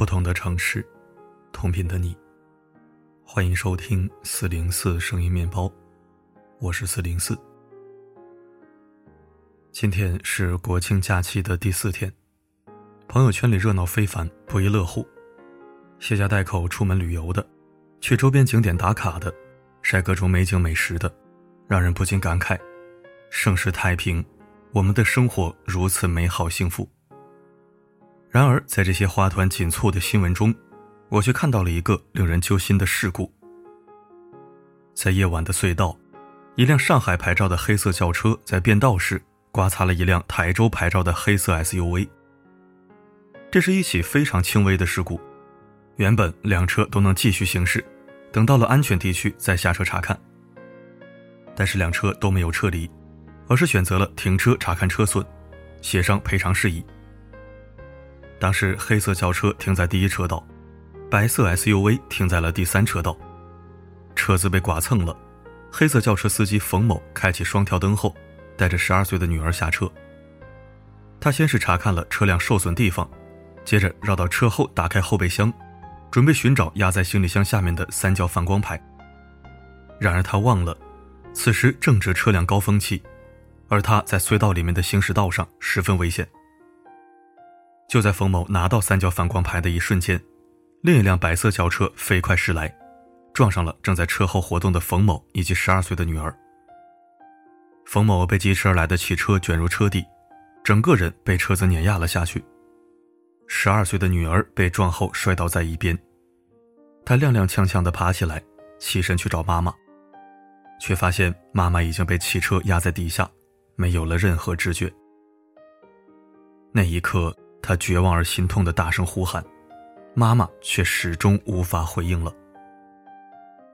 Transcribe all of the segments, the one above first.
不同的城市，同频的你。欢迎收听四零四声音面包，我是四零四。今天是国庆假期的第四天，朋友圈里热闹非凡，不亦乐乎。携家带口出门旅游的，去周边景点打卡的，晒各种美景美食的，让人不禁感慨：盛世太平，我们的生活如此美好幸福。然而，在这些花团锦簇的新闻中，我却看到了一个令人揪心的事故。在夜晚的隧道，一辆上海牌照的黑色轿车在变道时刮擦了一辆台州牌照的黑色 SUV。这是一起非常轻微的事故。原本两车都能继续行驶，等到了安全地区再下车查看。但是两车都没有撤离，而是选择了停车查看车损，协商赔偿事宜。当时黑色轿车停在第一车道，白色 SUV 停在了第三车道，车子被剐蹭了。黑色轿车司机冯某开启双跳灯后，带着十二岁的女儿下车。他先是查看了车辆受损地方，接着绕到车后打开后备箱。准备寻找压在行李箱下面的三角反光牌。然而他忘了，此时正值车辆高峰期，而他在隧道里面的行驶道上十分危险。就在冯某拿到三角反光牌的一瞬间，另一辆白色轿车飞快驶来，撞上了正在车后活动的冯某以及十二岁的女儿。冯某被疾驰而来的汽车卷入车底，整个人被车子碾压了下去。十二岁的女儿被撞后摔倒在一边，她踉踉跄跄地爬起来，起身去找妈妈，却发现妈妈已经被汽车压在地下，没有了任何知觉。那一刻，他绝望而心痛地大声呼喊，妈妈却始终无法回应了。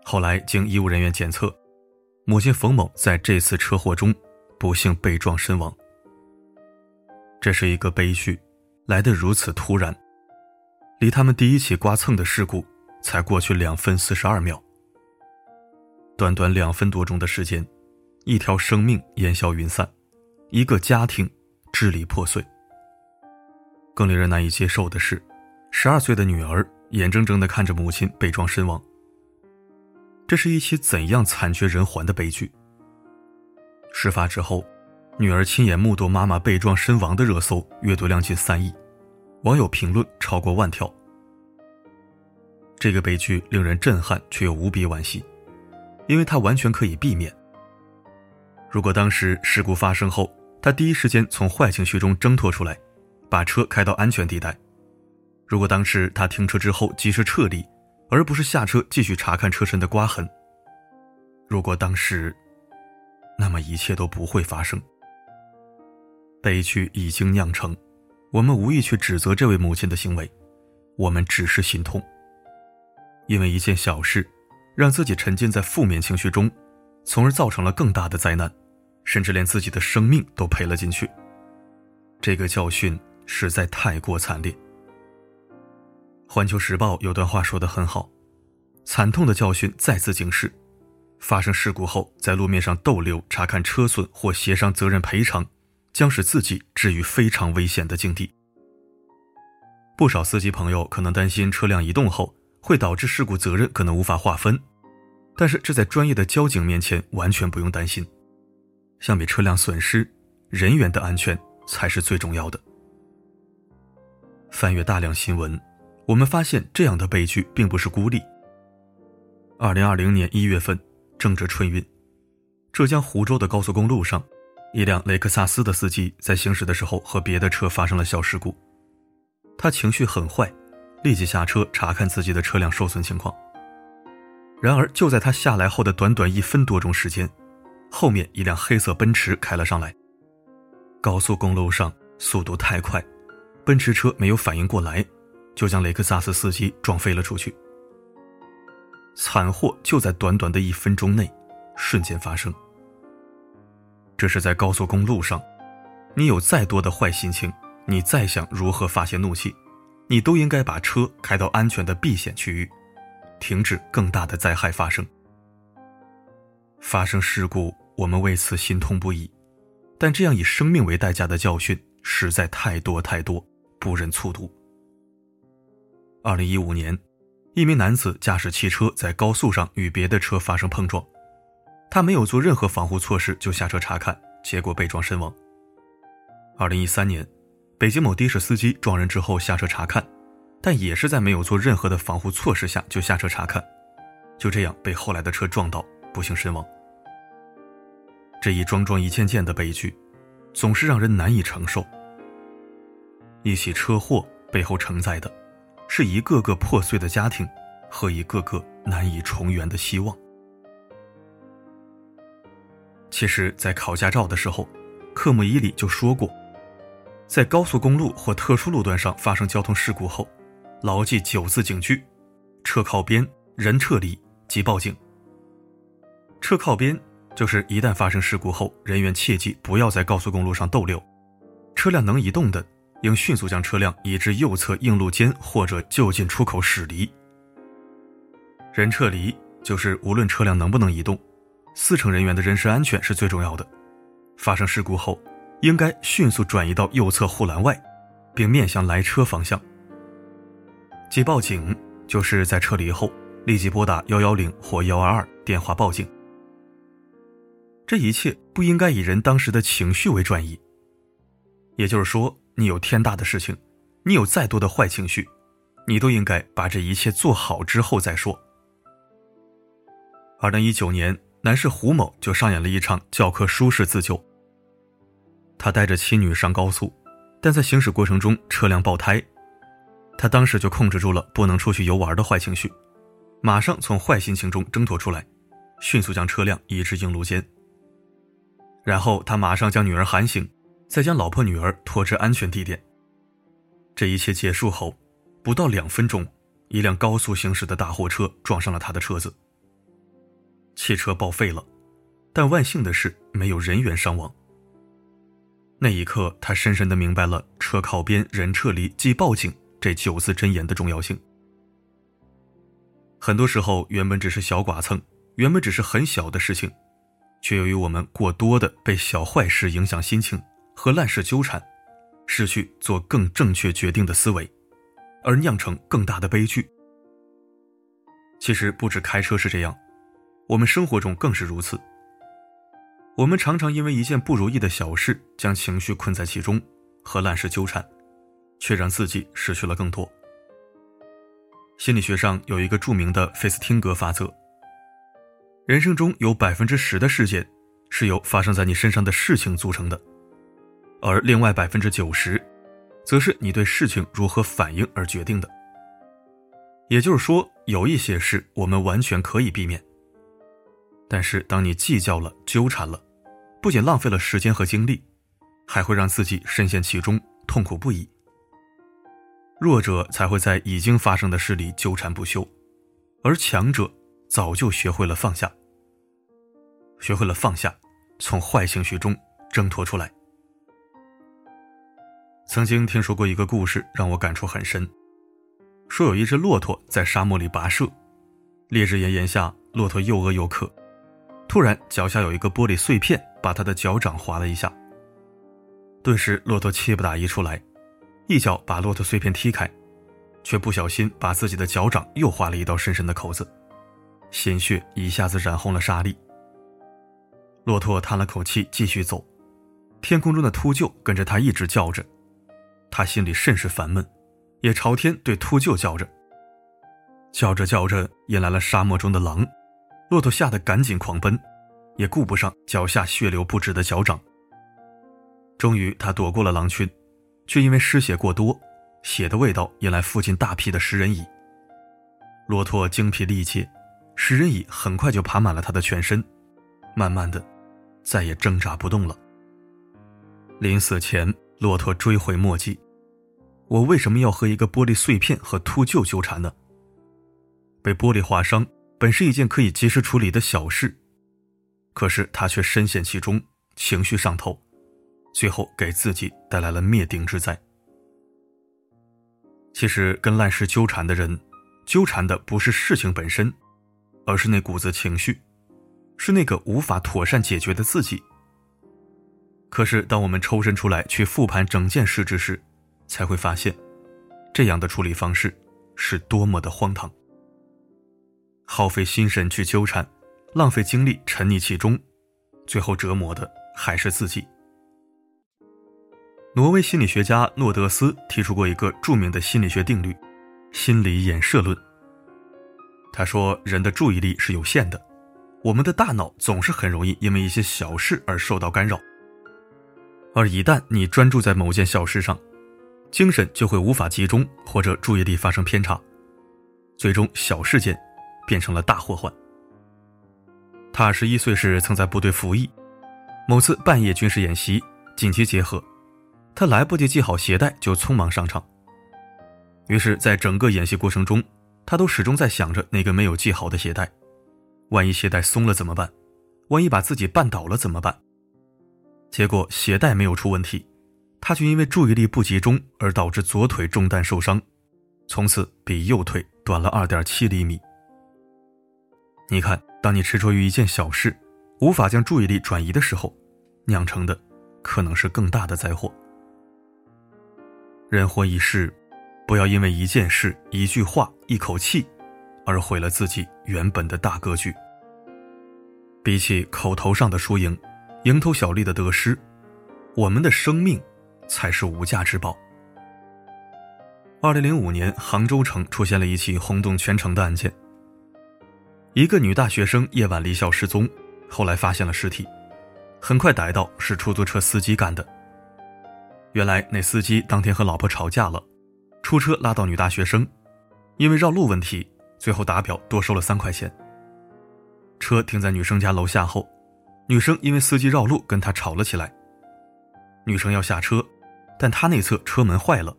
后来经医务人员检测，母亲冯某在这次车祸中不幸被撞身亡。这是一个悲剧。来得如此突然，离他们第一起刮蹭的事故才过去两分四十二秒。短短两分多钟的时间，一条生命烟消云散，一个家庭支离破碎。更令人难以接受的是，十二岁的女儿眼睁睁地看着母亲被撞身亡。这是一起怎样惨绝人寰的悲剧？事发之后。女儿亲眼目睹妈妈被撞身亡的热搜阅读量近三亿，网友评论超过万条。这个悲剧令人震撼，却又无比惋惜，因为它完全可以避免。如果当时事故发生后，他第一时间从坏情绪中挣脱出来，把车开到安全地带；如果当时他停车之后及时撤离，而不是下车继续查看车身的刮痕；如果当时，那么一切都不会发生。悲剧已经酿成，我们无意去指责这位母亲的行为，我们只是心痛。因为一件小事，让自己沉浸在负面情绪中，从而造成了更大的灾难，甚至连自己的生命都赔了进去。这个教训实在太过惨烈。环球时报有段话说得很好：惨痛的教训再次警示，发生事故后在路面上逗留查看车损或协商责任赔偿。将使自己置于非常危险的境地。不少司机朋友可能担心车辆移动后会导致事故责任可能无法划分，但是这在专业的交警面前完全不用担心。相比车辆损失，人员的安全才是最重要的。翻阅大量新闻，我们发现这样的悲剧并不是孤立。二零二零年一月份，正值春运，浙江湖州的高速公路上。一辆雷克萨斯的司机在行驶的时候和别的车发生了小事故，他情绪很坏，立即下车查看自己的车辆受损情况。然而就在他下来后的短短一分多钟时间，后面一辆黑色奔驰开了上来。高速公路上速度太快，奔驰车没有反应过来，就将雷克萨斯司机撞飞了出去。惨祸就在短短的一分钟内瞬间发生。这是在高速公路上，你有再多的坏心情，你再想如何发泄怒气，你都应该把车开到安全的避险区域，停止更大的灾害发生。发生事故，我们为此心痛不已，但这样以生命为代价的教训实在太多太多，不忍卒读。二零一五年，一名男子驾驶汽车在高速上与别的车发生碰撞，他没有做任何防护措施就下车查看，结果被撞身亡。二零一三年，北京某的士司机撞人之后下车查看，但也是在没有做任何的防护措施下就下车查看，就这样被后来的车撞到，不幸身亡。这一桩桩一件件的悲剧，总是让人难以承受。一起车祸背后承载的，是一个个破碎的家庭和一个个难以重圆的希望。其实，在考驾照的时候，科目一里就说过。在高速公路或特殊路段上发生交通事故后，牢记九字警句：车靠边，人撤离，即报警。车靠边就是一旦发生事故后，人员切记不要在高速公路上逗留，车辆能移动的，应迅速将车辆移至右侧硬路间或者就近出口驶离。人撤离就是无论车辆能不能移动，四乘人员的人身安全是最重要的。发生事故后。应该迅速转移到右侧护栏外，并面向来车方向。即报警，就是在撤离后立即拨打幺幺零或幺二二电话报警。这一切不应该以人当时的情绪为转移。也就是说，你有天大的事情，你有再多的坏情绪，你都应该把这一切做好之后再说。二零一九年，男士胡某就上演了一场教科书式自救。他带着妻女上高速，但在行驶过程中车辆爆胎，他当时就控制住了不能出去游玩的坏情绪，马上从坏心情中挣脱出来，迅速将车辆移至应路间。然后他马上将女儿喊醒，再将老婆女儿拖至安全地点。这一切结束后，不到两分钟，一辆高速行驶的大货车撞上了他的车子，汽车报废了，但万幸的是没有人员伤亡。那一刻，他深深的明白了“车靠边，人撤离，即报警”这九字真言的重要性。很多时候，原本只是小剐蹭，原本只是很小的事情，却由于我们过多的被小坏事影响心情和烂事纠缠，失去做更正确决定的思维，而酿成更大的悲剧。其实，不止开车是这样，我们生活中更是如此。我们常常因为一件不如意的小事，将情绪困在其中，和烂事纠缠，却让自己失去了更多。心理学上有一个著名的费斯汀格法则：人生中有百分之十的事件是由发生在你身上的事情组成的，而另外百分之九十，则是你对事情如何反应而决定的。也就是说，有一些事我们完全可以避免，但是当你计较了、纠缠了，不仅浪费了时间和精力，还会让自己深陷其中，痛苦不已。弱者才会在已经发生的事里纠缠不休，而强者早就学会了放下，学会了放下，从坏情绪中挣脱出来。曾经听说过一个故事，让我感触很深。说有一只骆驼在沙漠里跋涉，烈日炎炎下，骆驼又饿又渴。突然，脚下有一个玻璃碎片把他的脚掌划了一下。顿时，骆驼气不打一处来，一脚把骆驼碎片踢开，却不小心把自己的脚掌又划了一道深深的口子，鲜血一下子染红了沙砾。骆驼叹了口气，继续走。天空中的秃鹫跟着他一直叫着，他心里甚是烦闷，也朝天对秃鹫叫着。叫着叫着，引来了沙漠中的狼。骆驼吓得赶紧狂奔，也顾不上脚下血流不止的脚掌。终于，他躲过了狼群，却因为失血过多，血的味道引来附近大批的食人蚁。骆驼精疲力竭，食人蚁很快就爬满了他的全身，慢慢的，再也挣扎不动了。临死前，骆驼追悔莫及：我为什么要和一个玻璃碎片和秃鹫纠缠呢？被玻璃划伤。本是一件可以及时处理的小事，可是他却深陷其中，情绪上头，最后给自己带来了灭顶之灾。其实，跟烂事纠缠的人，纠缠的不是事情本身，而是那股子情绪，是那个无法妥善解决的自己。可是，当我们抽身出来去复盘整件事之时，才会发现，这样的处理方式，是多么的荒唐。耗费心神去纠缠，浪费精力沉溺其中，最后折磨的还是自己。挪威心理学家诺德斯提出过一个著名的心理学定律——心理衍射论。他说，人的注意力是有限的，我们的大脑总是很容易因为一些小事而受到干扰，而一旦你专注在某件小事上，精神就会无法集中，或者注意力发生偏差，最终小事件变成了大祸患。他二十一岁时曾在部队服役，某次半夜军事演习紧急结合，他来不及系好鞋带就匆忙上场。于是，在整个演习过程中，他都始终在想着那个没有系好的鞋带，万一鞋带松了怎么办？万一把自己绊倒了怎么办？结果鞋带没有出问题。他却因为注意力不集中而导致左腿中弹受伤，从此比右腿短了二点七厘米。你看，当你执着于一件小事，无法将注意力转移的时候，酿成的可能是更大的灾祸。人活一世，不要因为一件事、一句话、一口气，而毁了自己原本的大格局。比起口头上的输赢、蝇头小利的得失，我们的生命。才是无价之宝。二零零五年，杭州城出现了一起轰动全城的案件。一个女大学生夜晚离校失踪，后来发现了尸体，很快逮到是出租车司机干的。原来那司机当天和老婆吵架了，出车拉到女大学生，因为绕路问题，最后打表多收了三块钱。车停在女生家楼下后，女生因为司机绕路跟他吵了起来，女生要下车。但他那侧车门坏了，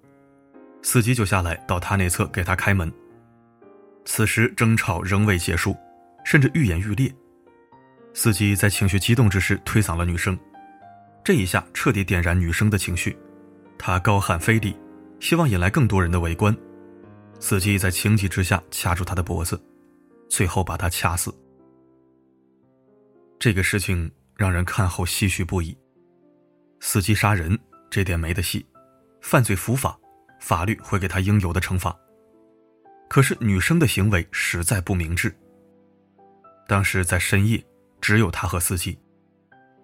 司机就下来到他那侧给他开门。此时争吵仍未结束，甚至愈演愈烈。司机在情绪激动之时推搡了女生，这一下彻底点燃女生的情绪，他高喊非礼，希望引来更多人的围观。司机在情急之下掐住他的脖子，最后把他掐死。这个事情让人看后唏嘘不已。司机杀人。这点没得戏，犯罪伏法，法律会给他应有的惩罚。可是女生的行为实在不明智。当时在深夜，只有他和司机，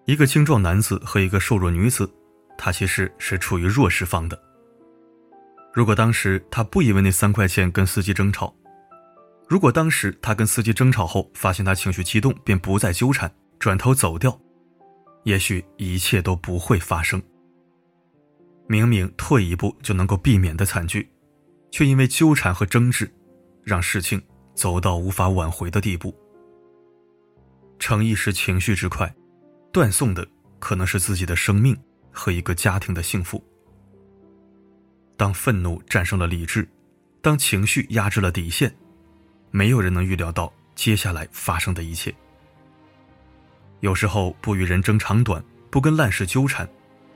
一个精壮男子和一个瘦弱女子，他其实是处于弱势方的。如果当时他不因为那三块钱跟司机争吵，如果当时他跟司机争吵后发现他情绪激动，便不再纠缠，转头走掉，也许一切都不会发生。明明退一步就能够避免的惨剧，却因为纠缠和争执，让事情走到无法挽回的地步。逞一时情绪之快，断送的可能是自己的生命和一个家庭的幸福。当愤怒战胜了理智，当情绪压制了底线，没有人能预料到接下来发生的一切。有时候不与人争长短，不跟烂事纠缠。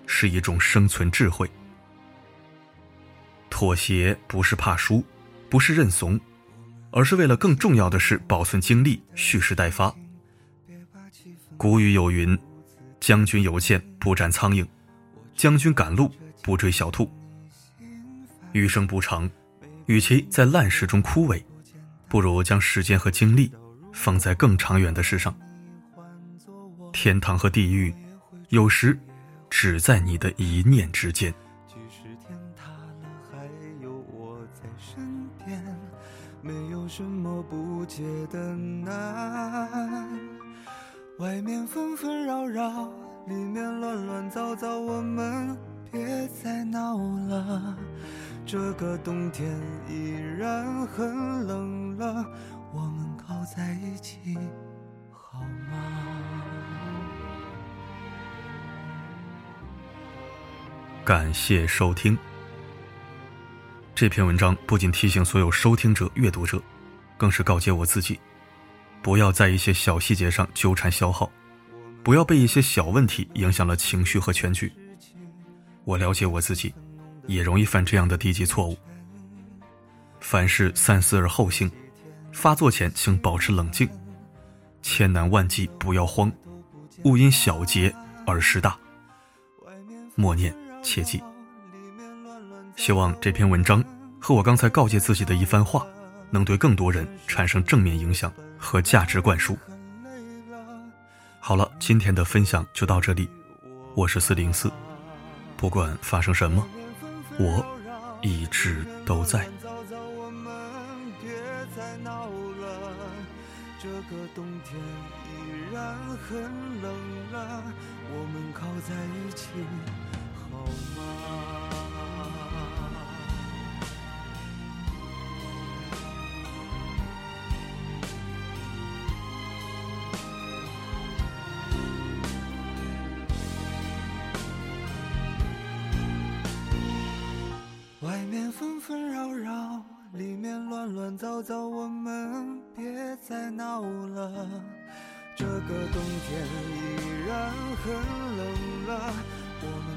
是一种生存智慧。妥协不是怕输，不是认怂，而是为了更重要的是保存精力，蓄势待发。古语有云：“将军有剑，不斩苍蝇；将军赶路，不追小兔。”余生不长，与其在烂事中枯萎，不如将时间和精力放在更长远的事上。天堂和地狱，有时。只在你的一念之间。即使天塌了，还有我在身边，没有什么不解的难。外面纷纷扰扰，里面乱乱糟糟，我们别再闹了。这个冬天依然很冷了，我们靠在一起好吗？感谢收听。这篇文章不仅提醒所有收听者、阅读者，更是告诫我自己，不要在一些小细节上纠缠消耗，不要被一些小问题影响了情绪和全局。我了解我自己，也容易犯这样的低级错误。凡事三思而后行，发作前请保持冷静。千难万计不要慌，勿因小节而失大。默念。切记，希望这篇文章和我刚才告诫自己的一番话，能对更多人产生正面影响和价值灌输。好了，今天的分享就到这里，我是四零四，不管发生什么，我一直都在。这个冬天依然很冷了，我们靠在一起外面纷纷扰扰，里面乱乱糟糟，我们别再闹了。这个冬天依然很冷了，我们